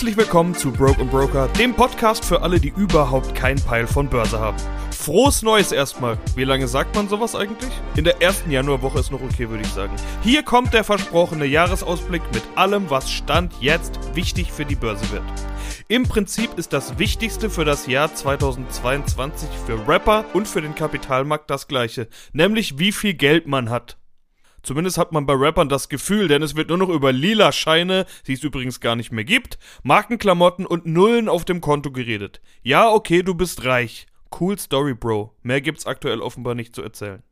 Herzlich willkommen zu Broke Broker, dem Podcast für alle, die überhaupt keinen Peil von Börse haben. Frohes Neues erstmal. Wie lange sagt man sowas eigentlich? In der ersten Januarwoche ist noch okay, würde ich sagen. Hier kommt der versprochene Jahresausblick mit allem, was Stand jetzt wichtig für die Börse wird. Im Prinzip ist das Wichtigste für das Jahr 2022 für Rapper und für den Kapitalmarkt das gleiche, nämlich wie viel Geld man hat. Zumindest hat man bei Rappern das Gefühl, denn es wird nur noch über lila Scheine, die es übrigens gar nicht mehr gibt, Markenklamotten und Nullen auf dem Konto geredet. Ja, okay, du bist reich. Cool Story, Bro. Mehr gibt's aktuell offenbar nicht zu erzählen.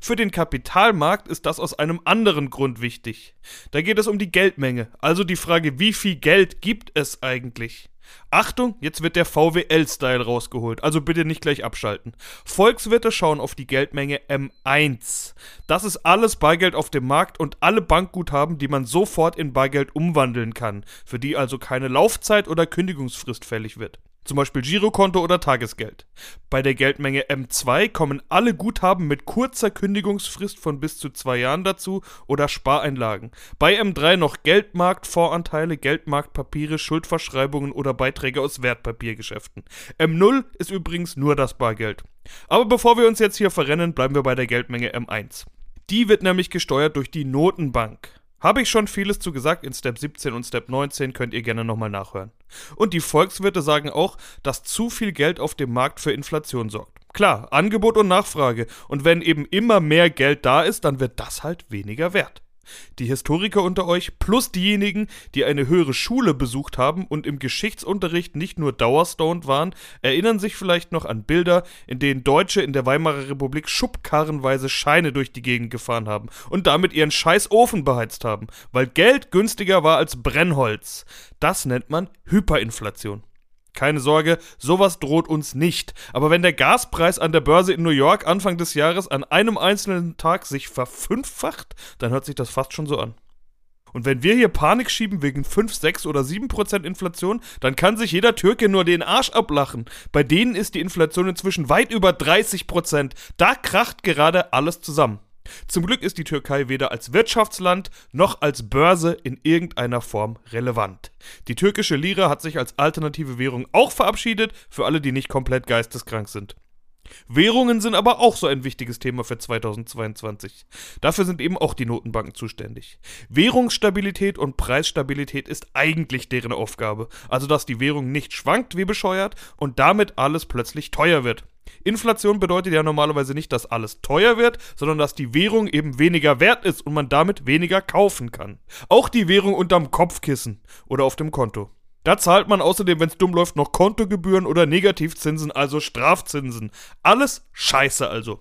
Für den Kapitalmarkt ist das aus einem anderen Grund wichtig. Da geht es um die Geldmenge, also die Frage, wie viel Geld gibt es eigentlich? Achtung, jetzt wird der VWL-Style rausgeholt, also bitte nicht gleich abschalten. Volkswirte schauen auf die Geldmenge M1. Das ist alles Bargeld auf dem Markt und alle Bankguthaben, die man sofort in Bargeld umwandeln kann, für die also keine Laufzeit oder Kündigungsfrist fällig wird zum Beispiel Girokonto oder Tagesgeld. Bei der Geldmenge M2 kommen alle Guthaben mit kurzer Kündigungsfrist von bis zu zwei Jahren dazu oder Spareinlagen. Bei M3 noch Geldmarkt, Voranteile, Geldmarktpapiere, Schuldverschreibungen oder Beiträge aus Wertpapiergeschäften. M0 ist übrigens nur das Bargeld. Aber bevor wir uns jetzt hier verrennen, bleiben wir bei der Geldmenge M1. Die wird nämlich gesteuert durch die Notenbank. Habe ich schon vieles zu gesagt in Step 17 und Step 19, könnt ihr gerne nochmal nachhören. Und die Volkswirte sagen auch, dass zu viel Geld auf dem Markt für Inflation sorgt. Klar, Angebot und Nachfrage. Und wenn eben immer mehr Geld da ist, dann wird das halt weniger wert. Die Historiker unter euch plus diejenigen, die eine höhere Schule besucht haben und im Geschichtsunterricht nicht nur dauerstoned waren, erinnern sich vielleicht noch an Bilder, in denen Deutsche in der Weimarer Republik schubkarrenweise Scheine durch die Gegend gefahren haben und damit ihren scheiß Ofen beheizt haben, weil Geld günstiger war als Brennholz. Das nennt man Hyperinflation. Keine Sorge, sowas droht uns nicht. Aber wenn der Gaspreis an der Börse in New York Anfang des Jahres an einem einzelnen Tag sich verfünffacht, dann hört sich das fast schon so an. Und wenn wir hier Panik schieben wegen 5, 6 oder 7% Inflation, dann kann sich jeder Türke nur den Arsch ablachen. Bei denen ist die Inflation inzwischen weit über 30%. Da kracht gerade alles zusammen. Zum Glück ist die Türkei weder als Wirtschaftsland noch als Börse in irgendeiner Form relevant. Die türkische Lira hat sich als alternative Währung auch verabschiedet, für alle, die nicht komplett geisteskrank sind. Währungen sind aber auch so ein wichtiges Thema für 2022. Dafür sind eben auch die Notenbanken zuständig. Währungsstabilität und Preisstabilität ist eigentlich deren Aufgabe, also dass die Währung nicht schwankt wie bescheuert und damit alles plötzlich teuer wird. Inflation bedeutet ja normalerweise nicht, dass alles teuer wird, sondern dass die Währung eben weniger wert ist und man damit weniger kaufen kann. Auch die Währung unterm Kopfkissen oder auf dem Konto. Da zahlt man außerdem, wenn es dumm läuft, noch Kontogebühren oder Negativzinsen, also Strafzinsen. Alles scheiße also.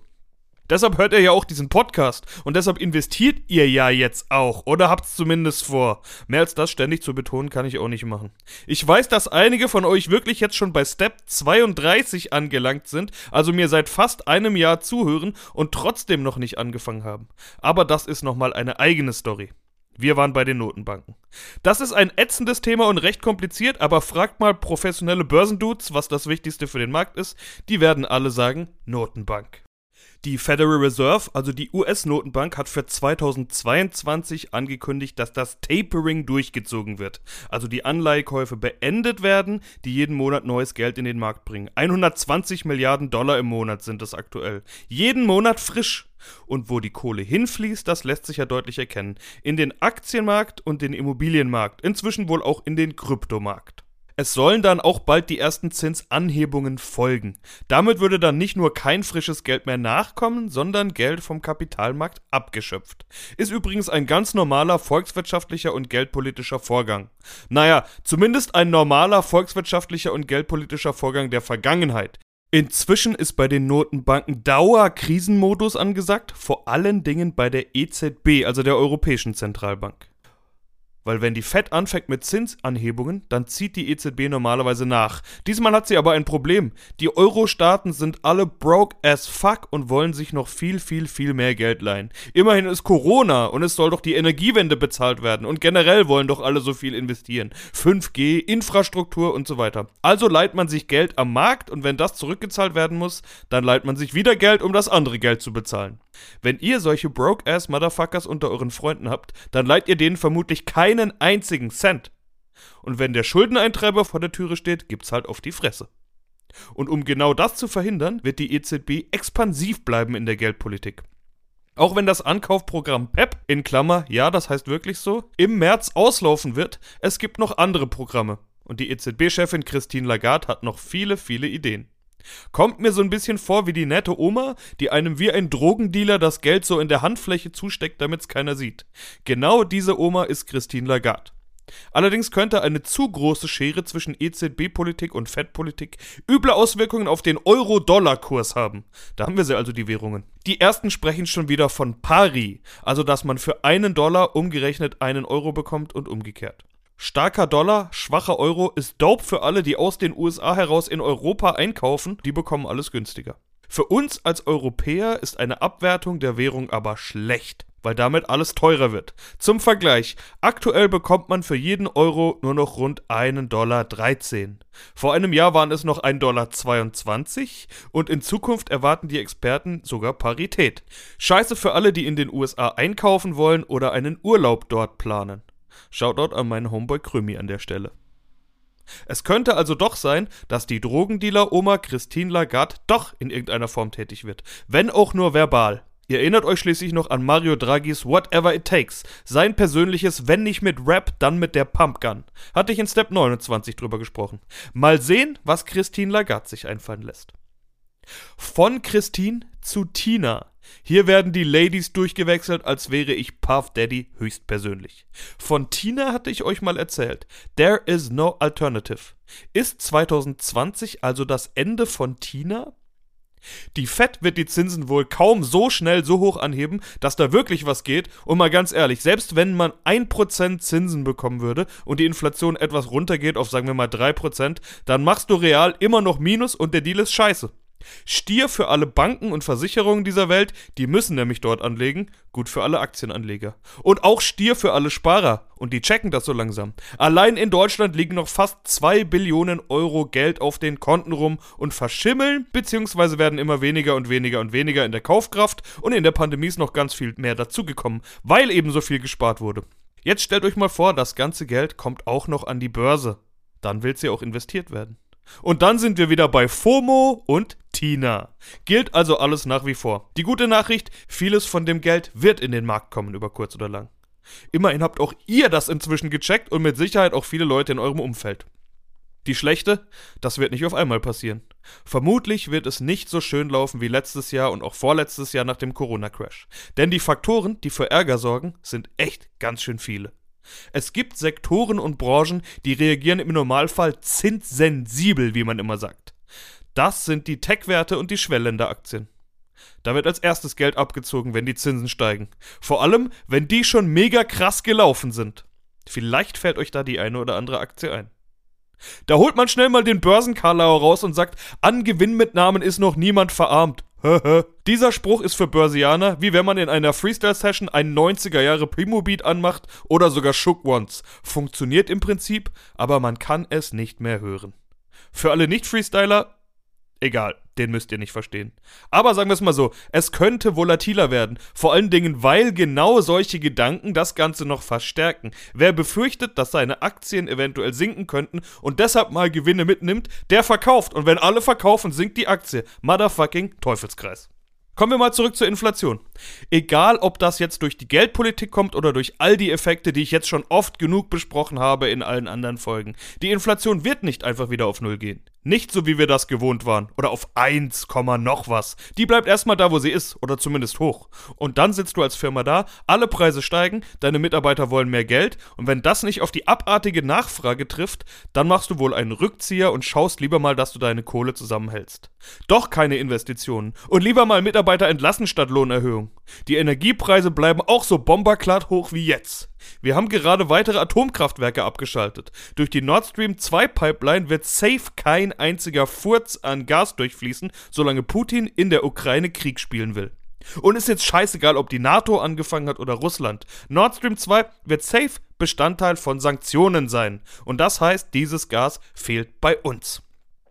Deshalb hört ihr ja auch diesen Podcast und deshalb investiert ihr ja jetzt auch oder habt's zumindest vor. Mehr als das ständig zu betonen kann ich auch nicht machen. Ich weiß, dass einige von euch wirklich jetzt schon bei Step 32 angelangt sind, also mir seit fast einem Jahr zuhören und trotzdem noch nicht angefangen haben. Aber das ist nochmal eine eigene Story. Wir waren bei den Notenbanken. Das ist ein ätzendes Thema und recht kompliziert, aber fragt mal professionelle Börsendudes, was das Wichtigste für den Markt ist. Die werden alle sagen Notenbank. Die Federal Reserve, also die US-Notenbank, hat für 2022 angekündigt, dass das Tapering durchgezogen wird. Also die Anleihekäufe beendet werden, die jeden Monat neues Geld in den Markt bringen. 120 Milliarden Dollar im Monat sind es aktuell. Jeden Monat frisch. Und wo die Kohle hinfließt, das lässt sich ja deutlich erkennen. In den Aktienmarkt und den Immobilienmarkt, inzwischen wohl auch in den Kryptomarkt. Es sollen dann auch bald die ersten Zinsanhebungen folgen. Damit würde dann nicht nur kein frisches Geld mehr nachkommen, sondern Geld vom Kapitalmarkt abgeschöpft. Ist übrigens ein ganz normaler volkswirtschaftlicher und geldpolitischer Vorgang. Naja, zumindest ein normaler volkswirtschaftlicher und geldpolitischer Vorgang der Vergangenheit. Inzwischen ist bei den Notenbanken Dauerkrisenmodus angesagt, vor allen Dingen bei der EZB, also der Europäischen Zentralbank. Weil wenn die Fed anfängt mit Zinsanhebungen, dann zieht die EZB normalerweise nach. Diesmal hat sie aber ein Problem. Die Euro-Staaten sind alle broke as fuck und wollen sich noch viel, viel, viel mehr Geld leihen. Immerhin ist Corona und es soll doch die Energiewende bezahlt werden und generell wollen doch alle so viel investieren. 5G, Infrastruktur und so weiter. Also leiht man sich Geld am Markt und wenn das zurückgezahlt werden muss, dann leiht man sich wieder Geld, um das andere Geld zu bezahlen. Wenn ihr solche broke-ass Motherfuckers unter euren Freunden habt, dann leiht ihr denen vermutlich keinen einzigen Cent. Und wenn der Schuldeneintreiber vor der Türe steht, gibt's halt auf die Fresse. Und um genau das zu verhindern, wird die EZB expansiv bleiben in der Geldpolitik. Auch wenn das Ankaufprogramm PEP in Klammer, ja, das heißt wirklich so, im März auslaufen wird, es gibt noch andere Programme. Und die EZB-Chefin Christine Lagarde hat noch viele, viele Ideen. Kommt mir so ein bisschen vor wie die nette Oma, die einem wie ein Drogendealer das Geld so in der Handfläche zusteckt, damit's keiner sieht. Genau diese Oma ist Christine Lagarde. Allerdings könnte eine zu große Schere zwischen EZB-Politik und Fed-Politik üble Auswirkungen auf den Euro-Dollar-Kurs haben. Da haben wir sie also die Währungen. Die ersten sprechen schon wieder von Pari, also dass man für einen Dollar umgerechnet einen Euro bekommt und umgekehrt. Starker Dollar, schwacher Euro ist dope für alle, die aus den USA heraus in Europa einkaufen, die bekommen alles günstiger. Für uns als Europäer ist eine Abwertung der Währung aber schlecht weil damit alles teurer wird. Zum Vergleich, aktuell bekommt man für jeden Euro nur noch rund 1,13 Dollar. Vor einem Jahr waren es noch 1,22 Dollar und in Zukunft erwarten die Experten sogar Parität. Scheiße für alle, die in den USA einkaufen wollen oder einen Urlaub dort planen. Shoutout an meinen Homeboy Krümi an der Stelle. Es könnte also doch sein, dass die Drogendealer-Oma Christine Lagarde doch in irgendeiner Form tätig wird, wenn auch nur verbal. Ihr erinnert euch schließlich noch an Mario Draghis Whatever It Takes, sein persönliches Wenn nicht mit Rap, dann mit der Pumpgun. Hatte ich in Step 29 drüber gesprochen. Mal sehen, was Christine Lagarde sich einfallen lässt. Von Christine zu Tina. Hier werden die Ladies durchgewechselt, als wäre ich Puff Daddy höchstpersönlich. Von Tina hatte ich euch mal erzählt. There is no alternative. Ist 2020 also das Ende von Tina? Die Fed wird die Zinsen wohl kaum so schnell so hoch anheben, dass da wirklich was geht. Und mal ganz ehrlich, selbst wenn man 1% Zinsen bekommen würde und die Inflation etwas runtergeht auf sagen wir mal 3%, dann machst du real immer noch Minus und der Deal ist scheiße. Stier für alle Banken und Versicherungen dieser Welt, die müssen nämlich dort anlegen, gut für alle Aktienanleger. Und auch Stier für alle Sparer, und die checken das so langsam. Allein in Deutschland liegen noch fast 2 Billionen Euro Geld auf den Konten rum und verschimmeln, beziehungsweise werden immer weniger und weniger und weniger in der Kaufkraft und in der Pandemie ist noch ganz viel mehr dazugekommen, weil eben so viel gespart wurde. Jetzt stellt euch mal vor, das ganze Geld kommt auch noch an die Börse. Dann will sie auch investiert werden. Und dann sind wir wieder bei FOMO und Tina. Gilt also alles nach wie vor. Die gute Nachricht, vieles von dem Geld wird in den Markt kommen über kurz oder lang. Immerhin habt auch ihr das inzwischen gecheckt und mit Sicherheit auch viele Leute in eurem Umfeld. Die schlechte, das wird nicht auf einmal passieren. Vermutlich wird es nicht so schön laufen wie letztes Jahr und auch vorletztes Jahr nach dem Corona-Crash. Denn die Faktoren, die für Ärger sorgen, sind echt ganz schön viele. Es gibt Sektoren und Branchen, die reagieren im Normalfall zinssensibel, wie man immer sagt. Das sind die Tech-Werte und die Schwellländeраktien. Da wird als erstes Geld abgezogen, wenn die Zinsen steigen. Vor allem, wenn die schon mega krass gelaufen sind. Vielleicht fällt euch da die eine oder andere Aktie ein. Da holt man schnell mal den Börsenkarlauer raus und sagt, an Gewinnmitnahmen ist noch niemand verarmt. Dieser Spruch ist für Börsianer, wie wenn man in einer Freestyle-Session einen 90er-Jahre Primo-Beat anmacht oder sogar Shook Ones. Funktioniert im Prinzip, aber man kann es nicht mehr hören. Für alle Nicht-Freestyler, egal den müsst ihr nicht verstehen. Aber sagen wir es mal so, es könnte volatiler werden. Vor allen Dingen, weil genau solche Gedanken das Ganze noch verstärken. Wer befürchtet, dass seine Aktien eventuell sinken könnten und deshalb mal Gewinne mitnimmt, der verkauft. Und wenn alle verkaufen, sinkt die Aktie. Motherfucking Teufelskreis. Kommen wir mal zurück zur Inflation. Egal, ob das jetzt durch die Geldpolitik kommt oder durch all die Effekte, die ich jetzt schon oft genug besprochen habe in allen anderen Folgen. Die Inflation wird nicht einfach wieder auf Null gehen. Nicht so, wie wir das gewohnt waren. Oder auf 1, noch was. Die bleibt erstmal da, wo sie ist. Oder zumindest hoch. Und dann sitzt du als Firma da, alle Preise steigen, deine Mitarbeiter wollen mehr Geld. Und wenn das nicht auf die abartige Nachfrage trifft, dann machst du wohl einen Rückzieher und schaust lieber mal, dass du deine Kohle zusammenhältst. Doch keine Investitionen. Und lieber mal Mitarbeiter entlassen statt Lohnerhöhung. Die Energiepreise bleiben auch so bomberklatt hoch wie jetzt. Wir haben gerade weitere Atomkraftwerke abgeschaltet. Durch die Nord Stream 2 Pipeline wird safe kein einziger Furz an Gas durchfließen, solange Putin in der Ukraine Krieg spielen will. Und ist jetzt scheißegal, ob die NATO angefangen hat oder Russland. Nord Stream 2 wird safe Bestandteil von Sanktionen sein. Und das heißt, dieses Gas fehlt bei uns.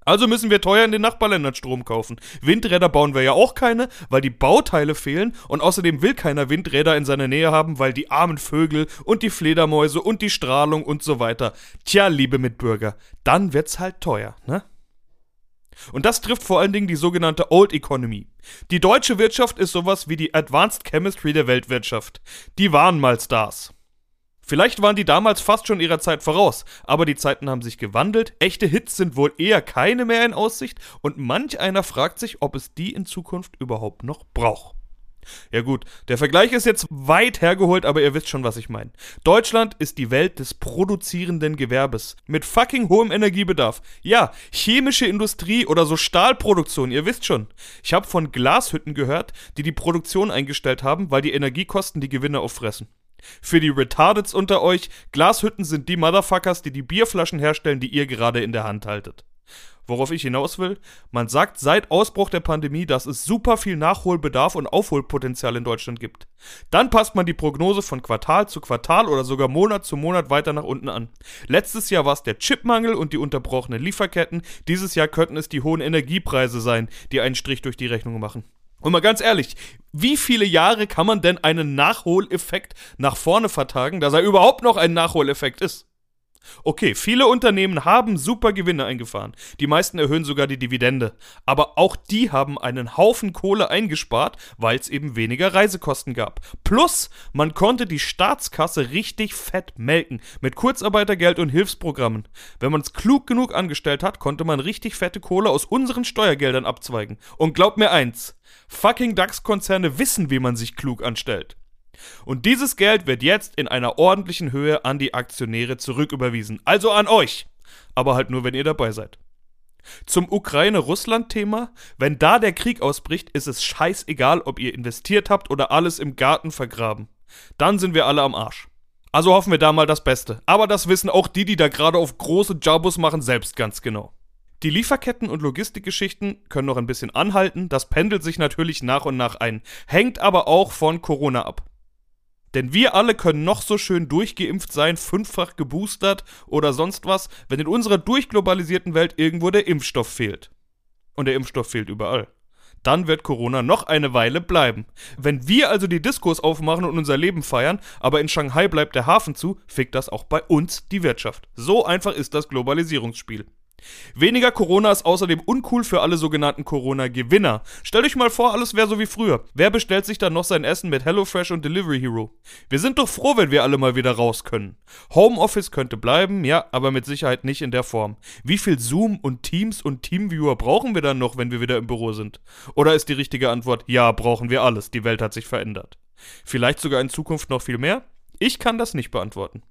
Also müssen wir teuer in den Nachbarländern Strom kaufen. Windräder bauen wir ja auch keine, weil die Bauteile fehlen und außerdem will keiner Windräder in seiner Nähe haben, weil die armen Vögel und die Fledermäuse und die Strahlung und so weiter. Tja, liebe Mitbürger, dann wird's halt teuer, ne? Und das trifft vor allen Dingen die sogenannte Old Economy. Die deutsche Wirtschaft ist sowas wie die Advanced Chemistry der Weltwirtschaft. Die waren mal Stars. Vielleicht waren die damals fast schon ihrer Zeit voraus, aber die Zeiten haben sich gewandelt, echte Hits sind wohl eher keine mehr in Aussicht und manch einer fragt sich, ob es die in Zukunft überhaupt noch braucht. Ja gut, der Vergleich ist jetzt weit hergeholt, aber ihr wisst schon, was ich meine. Deutschland ist die Welt des produzierenden Gewerbes. Mit fucking hohem Energiebedarf. Ja, chemische Industrie oder so Stahlproduktion, ihr wisst schon. Ich habe von Glashütten gehört, die die Produktion eingestellt haben, weil die Energiekosten die Gewinne auffressen. Für die Retardeds unter euch, Glashütten sind die Motherfuckers, die die Bierflaschen herstellen, die ihr gerade in der Hand haltet. Worauf ich hinaus will, man sagt seit Ausbruch der Pandemie, dass es super viel Nachholbedarf und Aufholpotenzial in Deutschland gibt. Dann passt man die Prognose von Quartal zu Quartal oder sogar Monat zu Monat weiter nach unten an. Letztes Jahr war es der Chipmangel und die unterbrochenen Lieferketten, dieses Jahr könnten es die hohen Energiepreise sein, die einen Strich durch die Rechnung machen. Und mal ganz ehrlich, wie viele Jahre kann man denn einen Nachholeffekt nach vorne vertagen, dass er überhaupt noch ein Nachholeffekt ist? Okay, viele Unternehmen haben super Gewinne eingefahren. Die meisten erhöhen sogar die Dividende. Aber auch die haben einen Haufen Kohle eingespart, weil es eben weniger Reisekosten gab. Plus, man konnte die Staatskasse richtig fett melken. Mit Kurzarbeitergeld und Hilfsprogrammen. Wenn man es klug genug angestellt hat, konnte man richtig fette Kohle aus unseren Steuergeldern abzweigen. Und glaubt mir eins, Fucking DAX-Konzerne wissen, wie man sich klug anstellt. Und dieses Geld wird jetzt in einer ordentlichen Höhe an die Aktionäre zurücküberwiesen. Also an euch. Aber halt nur, wenn ihr dabei seid. Zum Ukraine-Russland-Thema. Wenn da der Krieg ausbricht, ist es scheißegal, ob ihr investiert habt oder alles im Garten vergraben. Dann sind wir alle am Arsch. Also hoffen wir da mal das Beste. Aber das wissen auch die, die da gerade auf große Jabos machen, selbst ganz genau. Die Lieferketten und Logistikgeschichten können noch ein bisschen anhalten, das pendelt sich natürlich nach und nach ein, hängt aber auch von Corona ab. Denn wir alle können noch so schön durchgeimpft sein, fünffach geboostert oder sonst was, wenn in unserer durchglobalisierten Welt irgendwo der Impfstoff fehlt. Und der Impfstoff fehlt überall. Dann wird Corona noch eine Weile bleiben. Wenn wir also die Diskos aufmachen und unser Leben feiern, aber in Shanghai bleibt der Hafen zu, fickt das auch bei uns die Wirtschaft. So einfach ist das Globalisierungsspiel. Weniger Corona ist außerdem uncool für alle sogenannten Corona-Gewinner. Stellt euch mal vor, alles wäre so wie früher. Wer bestellt sich dann noch sein Essen mit HelloFresh und Delivery Hero? Wir sind doch froh, wenn wir alle mal wieder raus können. Homeoffice könnte bleiben, ja, aber mit Sicherheit nicht in der Form. Wie viel Zoom und Teams und Teamviewer brauchen wir dann noch, wenn wir wieder im Büro sind? Oder ist die richtige Antwort, ja, brauchen wir alles, die Welt hat sich verändert. Vielleicht sogar in Zukunft noch viel mehr? Ich kann das nicht beantworten.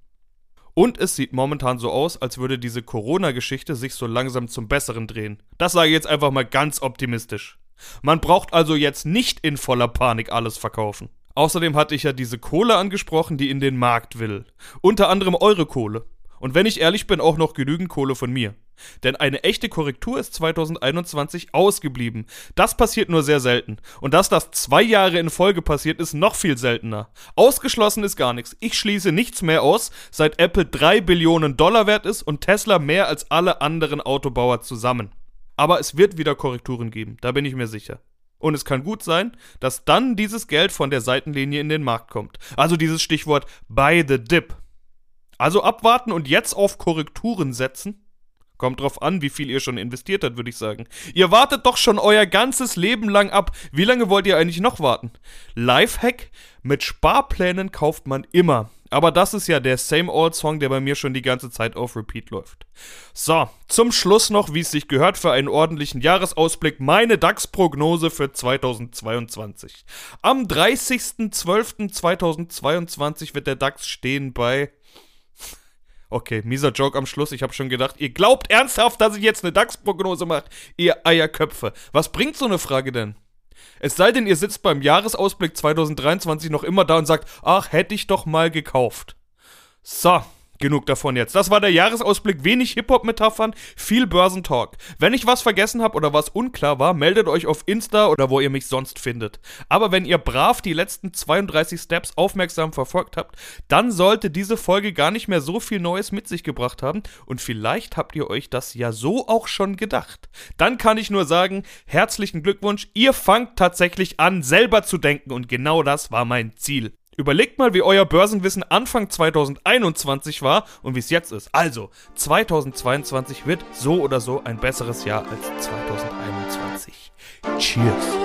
Und es sieht momentan so aus, als würde diese Corona-Geschichte sich so langsam zum Besseren drehen. Das sage ich jetzt einfach mal ganz optimistisch. Man braucht also jetzt nicht in voller Panik alles verkaufen. Außerdem hatte ich ja diese Kohle angesprochen, die in den Markt will. Unter anderem eure Kohle. Und wenn ich ehrlich bin, auch noch genügend Kohle von mir. Denn eine echte Korrektur ist 2021 ausgeblieben. Das passiert nur sehr selten. Und dass das zwei Jahre in Folge passiert, ist noch viel seltener. Ausgeschlossen ist gar nichts. Ich schließe nichts mehr aus, seit Apple 3 Billionen Dollar wert ist und Tesla mehr als alle anderen Autobauer zusammen. Aber es wird wieder Korrekturen geben, da bin ich mir sicher. Und es kann gut sein, dass dann dieses Geld von der Seitenlinie in den Markt kommt. Also dieses Stichwort buy the dip. Also abwarten und jetzt auf Korrekturen setzen? Kommt drauf an, wie viel ihr schon investiert habt, würde ich sagen. Ihr wartet doch schon euer ganzes Leben lang ab. Wie lange wollt ihr eigentlich noch warten? Lifehack: Mit Sparplänen kauft man immer. Aber das ist ja der Same Old Song, der bei mir schon die ganze Zeit auf Repeat läuft. So, zum Schluss noch, wie es sich gehört für einen ordentlichen Jahresausblick, meine DAX-Prognose für 2022. Am 30.12.2022 wird der DAX stehen bei Okay, mieser Joke am Schluss. Ich habe schon gedacht, ihr glaubt ernsthaft, dass ich jetzt eine DAX-Prognose mache, ihr Eierköpfe. Was bringt so eine Frage denn? Es sei denn, ihr sitzt beim Jahresausblick 2023 noch immer da und sagt, ach, hätte ich doch mal gekauft. So, Genug davon jetzt. Das war der Jahresausblick. Wenig Hip-Hop-Metaphern, viel Börsentalk. Wenn ich was vergessen habe oder was unklar war, meldet euch auf Insta oder wo ihr mich sonst findet. Aber wenn ihr brav die letzten 32 Steps aufmerksam verfolgt habt, dann sollte diese Folge gar nicht mehr so viel Neues mit sich gebracht haben und vielleicht habt ihr euch das ja so auch schon gedacht. Dann kann ich nur sagen, herzlichen Glückwunsch, ihr fangt tatsächlich an, selber zu denken und genau das war mein Ziel. Überlegt mal, wie euer Börsenwissen Anfang 2021 war und wie es jetzt ist. Also, 2022 wird so oder so ein besseres Jahr als 2021. Cheers.